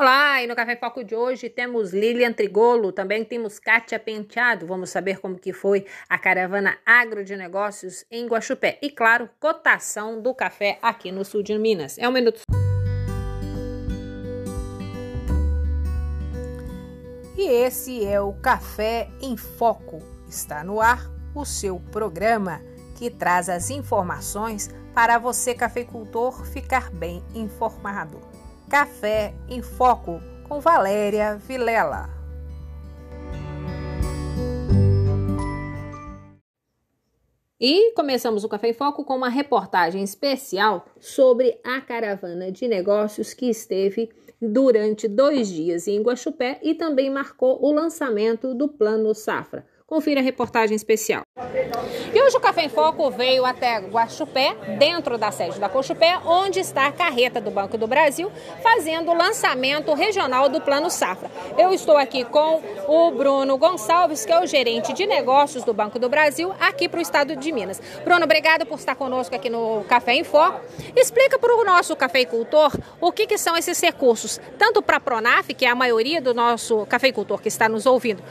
Olá, e no Café Foco de hoje temos Lilian Trigolo, também temos Kátia Penteado. Vamos saber como que foi a caravana agro de negócios em Guaxupé. E claro, cotação do café aqui no sul de Minas. É um minuto. E esse é o Café em Foco. Está no ar o seu programa que traz as informações para você, cafeicultor, ficar bem informado. Café em Foco com Valéria Vilela. E começamos o Café em Foco com uma reportagem especial sobre a caravana de negócios que esteve durante dois dias em Guaxupé e também marcou o lançamento do Plano Safra. Confira a reportagem especial. E hoje o Café em Foco veio até Guaxupé, dentro da sede da Cochupé, onde está a carreta do Banco do Brasil, fazendo o lançamento regional do Plano Safra. Eu estou aqui com o Bruno Gonçalves, que é o gerente de negócios do Banco do Brasil, aqui para o estado de Minas. Bruno, obrigado por estar conosco aqui no Café em Foco. Explica para o nosso cafeicultor o que, que são esses recursos, tanto para a Pronaf, que é a maioria do nosso cafeicultor que está nos ouvindo,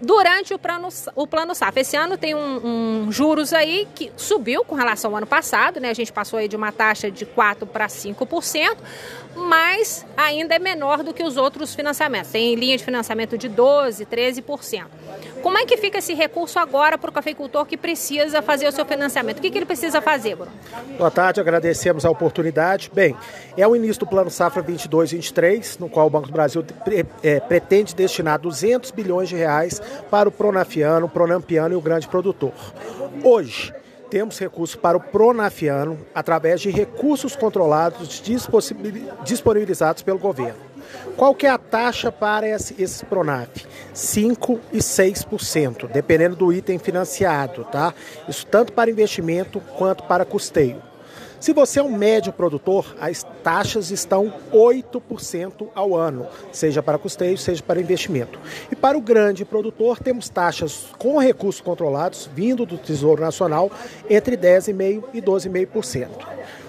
durante o plano, o plano SAF. Esse ano tem um, um, juros aí que subiu com relação ao ano passado, né? A gente passou aí de uma taxa de 4 para 5%, mas ainda é menor do que os outros financiamentos. Tem linha de financiamento de 12, 13%. Como é que fica esse recurso agora para o cafeicultor que precisa fazer o seu financiamento? O que, que ele precisa fazer, Bruno? Boa tarde, agradecemos a oportunidade. Bem, é o início do Plano Safra 22-23, no qual o Banco do Brasil é, pretende destinar 200 bilhões de reais para o Pronafiano, Pronampiano e o grande produtor. Hoje, temos recursos para o Pronafiano através de recursos controlados disponibilizados pelo governo. Qual que é a taxa para esse, esse Pronaf? 5 e 6%, dependendo do item financiado, tá? Isso tanto para investimento quanto para custeio. Se você é um médio produtor, as taxas estão 8% ao ano, seja para custeio, seja para investimento. E para o grande produtor, temos taxas com recursos controlados, vindo do Tesouro Nacional, entre 10,5% e 12,5%.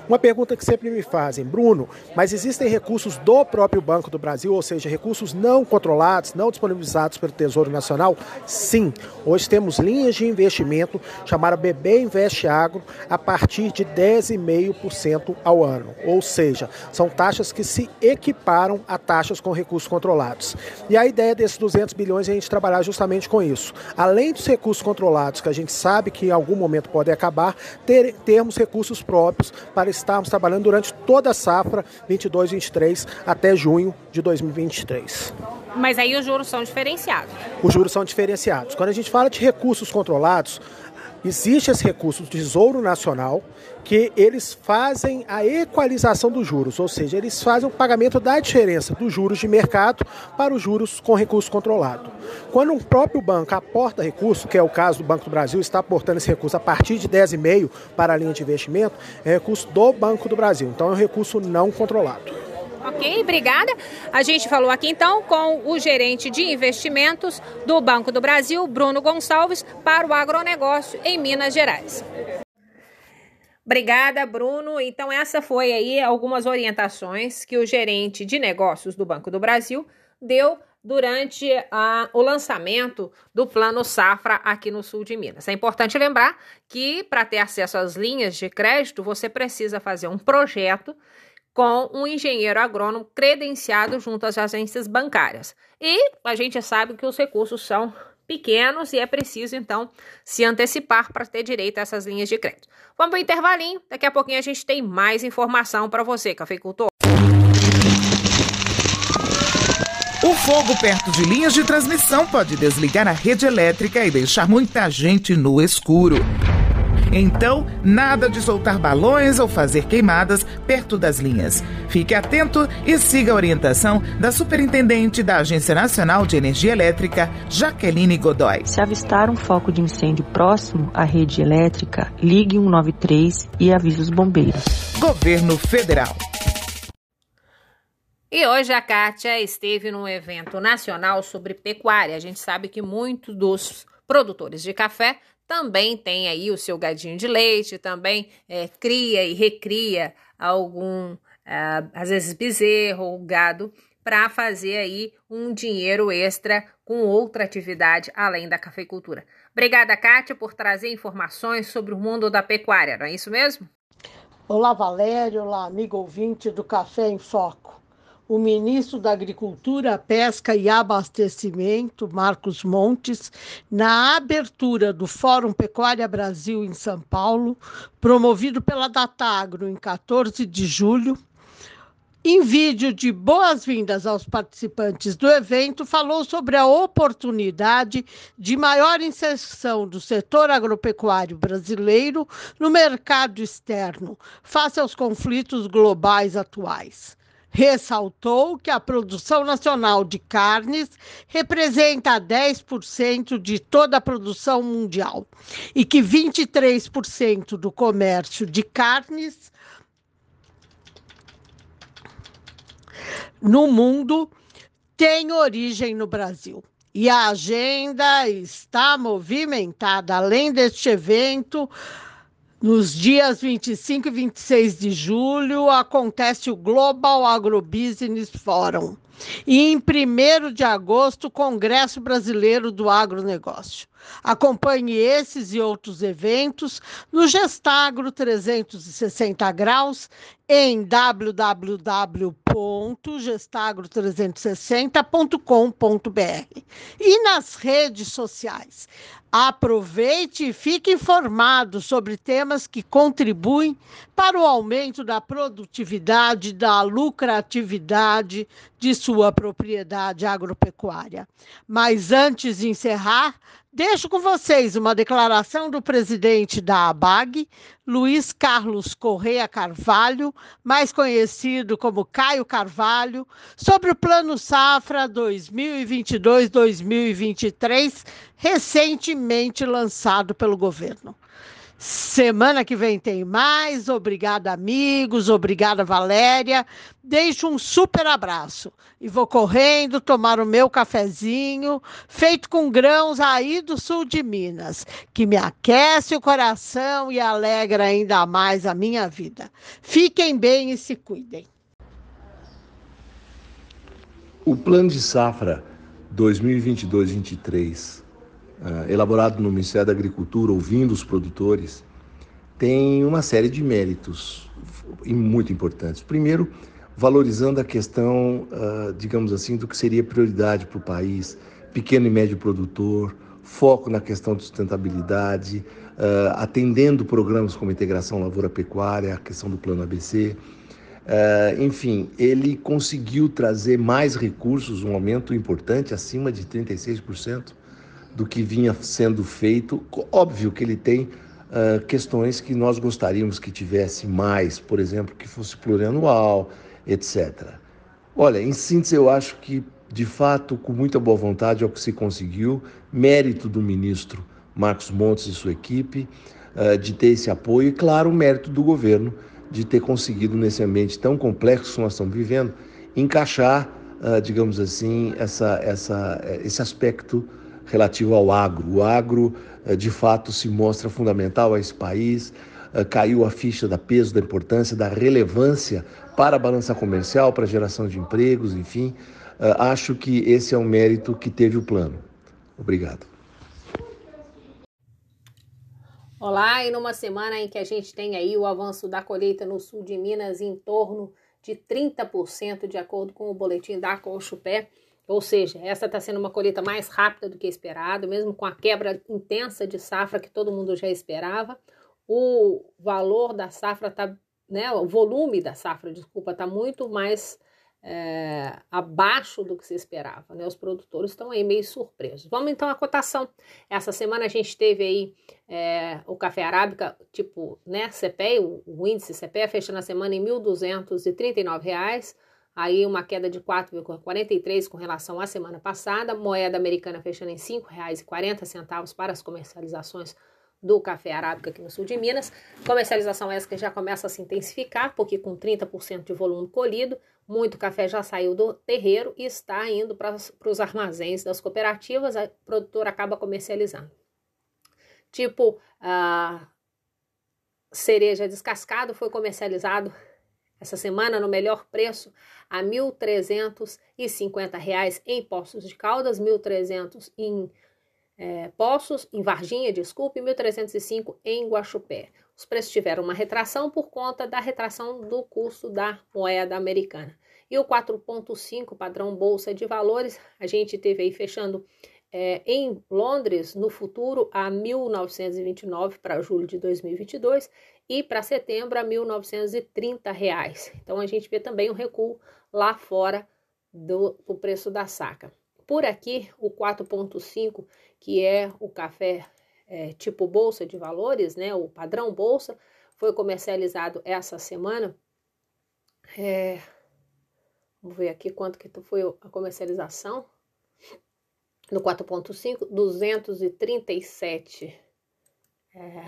Uma pergunta que sempre me fazem, Bruno, mas existem recursos do próprio Banco do Brasil, ou seja, recursos não controlados, não disponibilizados pelo Tesouro Nacional? Sim. Hoje temos linhas de investimento chamada BB Investe Agro a partir de 10,5% ao ano. Ou seja, são taxas que se equiparam a taxas com recursos controlados. E a ideia desses 200 bilhões é a gente trabalhar justamente com isso. Além dos recursos controlados, que a gente sabe que em algum momento podem acabar, ter, termos recursos próprios para estarmos trabalhando durante toda a safra 22-23 até junho de 2023. Mas aí os juros são diferenciados. Os juros são diferenciados. Quando a gente fala de recursos controlados, existe esse recurso do Tesouro Nacional que eles fazem a equalização dos juros, ou seja, eles fazem o pagamento da diferença dos juros de mercado para os juros com recurso controlado. Quando um próprio banco aporta recurso, que é o caso do Banco do Brasil, está aportando esse recurso a partir de 10,5 para a linha de investimento, é recurso do Banco do Brasil, então é um recurso não controlado. Ok, obrigada. A gente falou aqui então com o gerente de investimentos do Banco do Brasil, Bruno Gonçalves, para o agronegócio em Minas Gerais. Obrigada, Bruno. Então, essa foi aí algumas orientações que o gerente de negócios do Banco do Brasil deu durante o lançamento do Plano Safra aqui no sul de Minas. É importante lembrar que para ter acesso às linhas de crédito, você precisa fazer um projeto com um engenheiro agrônomo credenciado junto às agências bancárias. E a gente sabe que os recursos são pequenos e é preciso então se antecipar para ter direito a essas linhas de crédito. Vamos para o intervalinho, daqui a pouquinho a gente tem mais informação para você, cafeicultor. O fogo perto de linhas de transmissão pode desligar a rede elétrica e deixar muita gente no escuro. Então, nada de soltar balões ou fazer queimadas perto das linhas. Fique atento e siga a orientação da Superintendente da Agência Nacional de Energia Elétrica, Jaqueline Godoy. Se avistar um foco de incêndio próximo à rede elétrica, ligue 193 e avise os bombeiros. Governo Federal. E hoje a Kátia esteve num evento nacional sobre pecuária. A gente sabe que muitos dos produtores de café também tem aí o seu gadinho de leite, também é, cria e recria algum uh, às vezes bezerro, gado, para fazer aí um dinheiro extra com outra atividade além da cafeicultura. Obrigada, Kátia, por trazer informações sobre o mundo da pecuária, não é isso mesmo? Olá, Valério, olá, amigo ouvinte do Café em Foco. O ministro da Agricultura, Pesca e Abastecimento, Marcos Montes, na abertura do Fórum Pecuária Brasil em São Paulo, promovido pela Datagro em 14 de julho, em vídeo de boas-vindas aos participantes do evento, falou sobre a oportunidade de maior inserção do setor agropecuário brasileiro no mercado externo, face aos conflitos globais atuais. Ressaltou que a produção nacional de carnes representa 10% de toda a produção mundial e que 23% do comércio de carnes no mundo tem origem no Brasil. E a agenda está movimentada. Além deste evento, nos dias 25 e 26 de julho, acontece o Global Agrobusiness Forum. E em 1 de agosto, o Congresso Brasileiro do Agronegócio. Acompanhe esses e outros eventos no Gestagro 360 graus em www.gestagro360.com.br e nas redes sociais. Aproveite e fique informado sobre temas que contribuem para o aumento da produtividade, da lucratividade de sua propriedade agropecuária. Mas antes de encerrar, Deixo com vocês uma declaração do presidente da ABAG, Luiz Carlos Correia Carvalho, mais conhecido como Caio Carvalho, sobre o Plano Safra 2022-2023, recentemente lançado pelo governo. Semana que vem tem mais. Obrigada, amigos. Obrigada, Valéria. Deixo um super abraço e vou correndo tomar o meu cafezinho, feito com grãos aí do sul de Minas, que me aquece o coração e alegra ainda mais a minha vida. Fiquem bem e se cuidem. O plano de safra 2022-23 uh, elaborado no Ministério da Agricultura, ouvindo os produtores, tem uma série de méritos muito importantes. Primeiro, valorizando a questão, uh, digamos assim, do que seria prioridade para o país, pequeno e médio produtor, foco na questão de sustentabilidade, uh, atendendo programas como integração lavoura-pecuária, a questão do plano ABC. Enfim, ele conseguiu trazer mais recursos, um aumento importante, acima de 36%, do que vinha sendo feito. Óbvio que ele tem uh, questões que nós gostaríamos que tivesse mais, por exemplo, que fosse plurianual, etc. Olha, em síntese, eu acho que, de fato, com muita boa vontade é o que se conseguiu, mérito do ministro Marcos Montes e sua equipe uh, de ter esse apoio e, claro, o mérito do governo de ter conseguido, nesse ambiente tão complexo que nós estamos vivendo, encaixar, uh, digamos assim, essa, essa, esse aspecto relativo ao agro. O agro, eh, de fato, se mostra fundamental a esse país. Eh, caiu a ficha da peso, da importância, da relevância para a balança comercial, para a geração de empregos, enfim. Eh, acho que esse é um mérito que teve o plano. Obrigado. Olá, e numa semana em que a gente tem aí o avanço da colheita no sul de Minas em torno de 30%, de acordo com o boletim da Colchupé, ou seja, essa está sendo uma colheita mais rápida do que esperado, mesmo com a quebra intensa de safra que todo mundo já esperava. O valor da safra está, né, o volume da safra, desculpa, está muito mais é, abaixo do que se esperava. Né? Os produtores estão aí meio surpresos. Vamos então à cotação. Essa semana a gente teve aí é, o café arábica, tipo, né, CPE, o, o índice CPE, fechando a semana em R$ 1.239 aí uma queda de 4,43 com relação à semana passada, moeda americana fechando em R$ 5,40 para as comercializações do café arábica aqui no sul de Minas. Comercialização essa que já começa a se intensificar, porque com 30% de volume colhido, muito café já saiu do terreiro e está indo para os armazéns das cooperativas, a produtora acaba comercializando. Tipo, a cereja descascado foi comercializado essa semana no melhor preço a R$ 1.350 em Poços de Caldas, 1.300 em é, Poços, em Varginha, desculpe, 1.305 em Guaxupé. Os preços tiveram uma retração por conta da retração do custo da moeda americana. E o 4,5 padrão Bolsa de Valores, a gente teve aí fechando é, em Londres no futuro a 1.929 para julho de 2022 e para setembro a 1.930 reais. Então a gente vê também um recuo lá fora do, do preço da saca. Por aqui, o 4,5, que é o café é, tipo bolsa de valores, né, o padrão bolsa, foi comercializado essa semana. É, vamos ver aqui quanto que foi a comercialização. No 4.5, 237 é,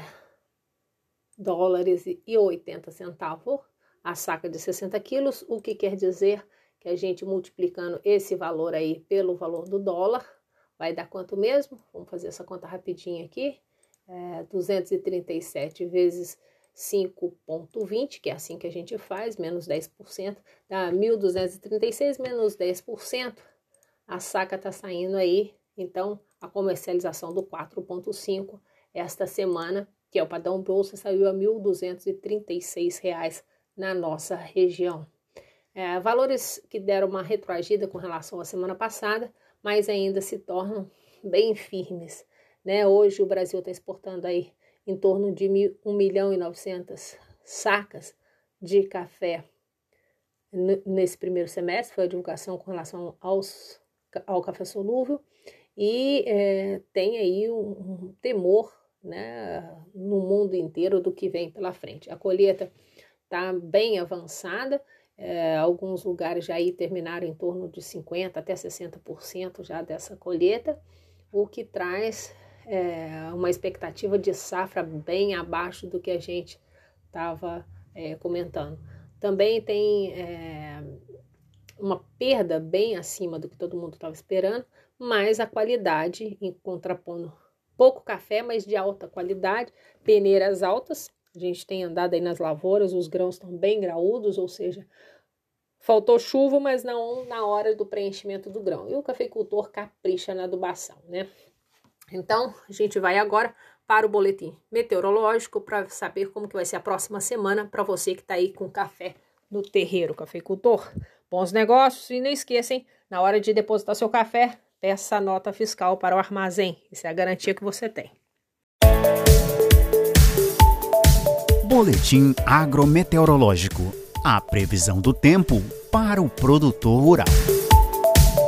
dólares e 80 centavos a saca de 60 quilos, o que quer dizer que a gente multiplicando esse valor aí pelo valor do dólar, Vai dar quanto mesmo? Vamos fazer essa conta rapidinho aqui. É, 237 vezes 5,20, que é assim que a gente faz, menos 10%, dá 1.236 menos 10%. A saca está saindo aí, então a comercialização do 4,5 esta semana, que é o padrão bolsa, saiu a R$ 1.236 na nossa região. É, valores que deram uma retroagida com relação à semana passada, mas ainda se tornam bem firmes. Né? Hoje o Brasil está exportando aí em torno de 1 milhão e 900 sacas de café nesse primeiro semestre, foi a divulgação com relação aos, ao café solúvel, e é, tem aí um, um temor né, no mundo inteiro do que vem pela frente. A colheita está bem avançada, é, alguns lugares já aí terminaram em torno de 50% até 60% já dessa colheita, o que traz é, uma expectativa de safra bem abaixo do que a gente estava é, comentando. Também tem é, uma perda bem acima do que todo mundo estava esperando, mas a qualidade, em contrapondo pouco café, mas de alta qualidade, peneiras altas, a gente tem andado aí nas lavouras, os grãos estão bem graúdos, ou seja, faltou chuva, mas não na hora do preenchimento do grão. E o cafeicultor capricha na adubação, né? Então, a gente vai agora para o boletim meteorológico para saber como que vai ser a próxima semana para você que está aí com café no terreiro, cafeicultor. Bons negócios e não esqueçam, na hora de depositar seu café, peça a nota fiscal para o armazém. Isso é a garantia que você tem. Boletim agrometeorológico. A previsão do tempo para o produtor rural.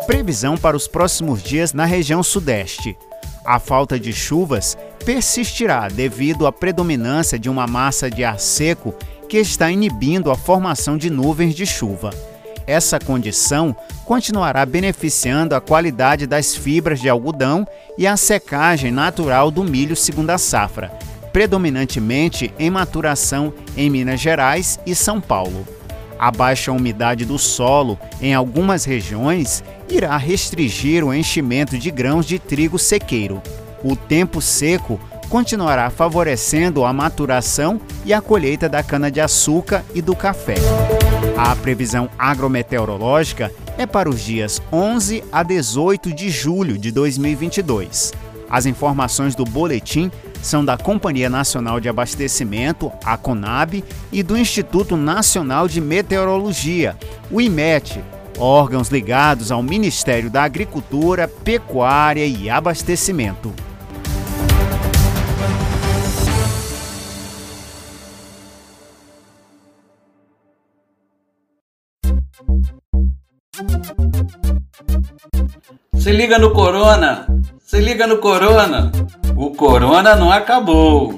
Previsão para os próximos dias na região Sudeste. A falta de chuvas persistirá devido à predominância de uma massa de ar seco que está inibindo a formação de nuvens de chuva. Essa condição continuará beneficiando a qualidade das fibras de algodão e a secagem natural do milho segunda safra, predominantemente em maturação em Minas Gerais e São Paulo. A baixa umidade do solo em algumas regiões irá restringir o enchimento de grãos de trigo sequeiro. O tempo seco continuará favorecendo a maturação e a colheita da cana-de-açúcar e do café. A previsão agrometeorológica é para os dias 11 a 18 de julho de 2022. As informações do boletim são da Companhia Nacional de Abastecimento, a CONAB, e do Instituto Nacional de Meteorologia, o IMET, órgãos ligados ao Ministério da Agricultura, Pecuária e Abastecimento. Se liga no Corona! Se liga no Corona! O Corona não acabou!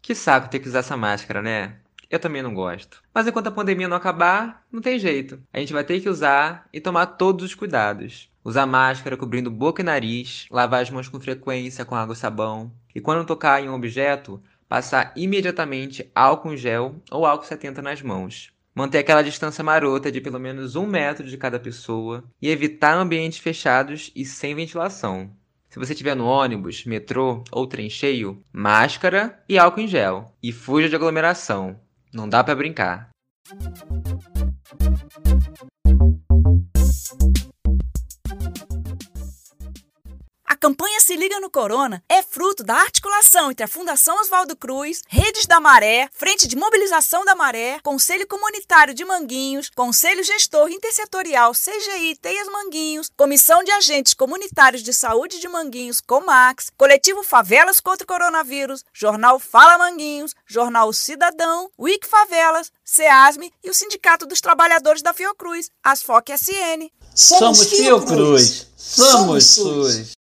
Que saco ter que usar essa máscara, né? Eu também não gosto. Mas enquanto a pandemia não acabar, não tem jeito. A gente vai ter que usar e tomar todos os cuidados. Usar máscara cobrindo boca e nariz, lavar as mãos com frequência com água e sabão. E quando tocar em um objeto, passar imediatamente álcool em gel ou álcool 70 nas mãos. Manter aquela distância marota de pelo menos um metro de cada pessoa e evitar ambientes fechados e sem ventilação. Se você estiver no ônibus, metrô ou trem cheio, máscara e álcool em gel. E fuja de aglomeração. Não dá para brincar. Campanha Se Liga no Corona é fruto da articulação entre a Fundação Oswaldo Cruz, Redes da Maré, Frente de Mobilização da Maré, Conselho Comunitário de Manguinhos, Conselho Gestor Intersetorial CGI Teias Manguinhos, Comissão de Agentes Comunitários de Saúde de Manguinhos, Comax, Coletivo Favelas contra o Coronavírus, Jornal Fala Manguinhos, Jornal Cidadão, Wiki Favelas, SEASME e o Sindicato dos Trabalhadores da Fiocruz, Asfoc SN. Somos Fiocruz, somos SUS.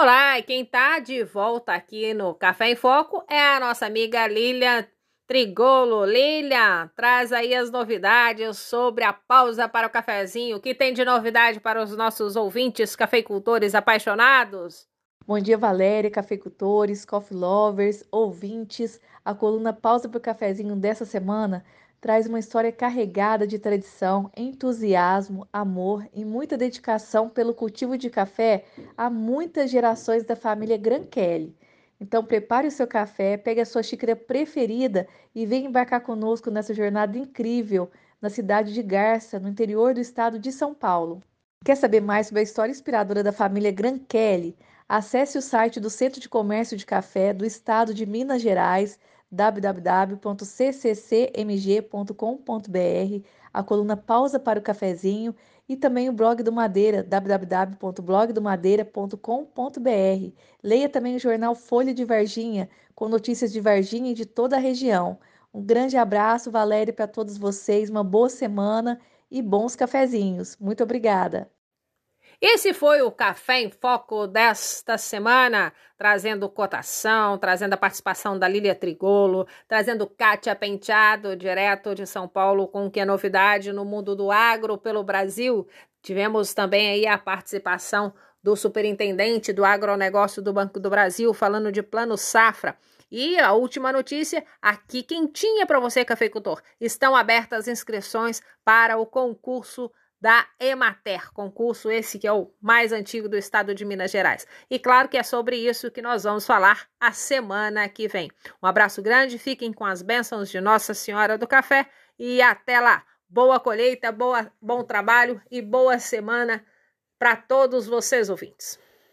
Olá, e quem está de volta aqui no Café em Foco é a nossa amiga Lilian Trigolo. Lilian, traz aí as novidades sobre a pausa para o cafezinho. O que tem de novidade para os nossos ouvintes cafeicultores apaixonados? Bom dia, Valéria, cafeicultores, coffee lovers, ouvintes. A coluna Pausa para o Cafezinho dessa semana traz uma história carregada de tradição, entusiasmo, amor e muita dedicação pelo cultivo de café a muitas gerações da família Gran Kelly. Então prepare o seu café, pegue a sua xícara preferida e venha embarcar conosco nessa jornada incrível na cidade de Garça, no interior do estado de São Paulo. Quer saber mais sobre a história inspiradora da família Gran Kelly? Acesse o site do Centro de Comércio de Café do Estado de Minas Gerais www.cccmg.com.br, a coluna Pausa para o Cafezinho e também o blog do Madeira, www.blogdomadeira.com.br. Leia também o jornal Folha de Varginha, com notícias de Varginha e de toda a região. Um grande abraço, Valéria, para todos vocês, uma boa semana e bons cafezinhos. Muito obrigada. Esse foi o Café em Foco desta semana, trazendo cotação, trazendo a participação da Lília Trigolo, trazendo Kátia Penteado, direto de São Paulo, com o que é novidade no mundo do agro pelo Brasil. Tivemos também aí a participação do superintendente do agronegócio do Banco do Brasil, falando de plano safra. E a última notícia, aqui quentinha para você, cafeicultor. Estão abertas inscrições para o concurso da Emater, concurso esse que é o mais antigo do estado de Minas Gerais. E claro que é sobre isso que nós vamos falar a semana que vem. Um abraço grande, fiquem com as bênçãos de Nossa Senhora do Café e até lá. Boa colheita, boa, bom trabalho e boa semana para todos vocês ouvintes.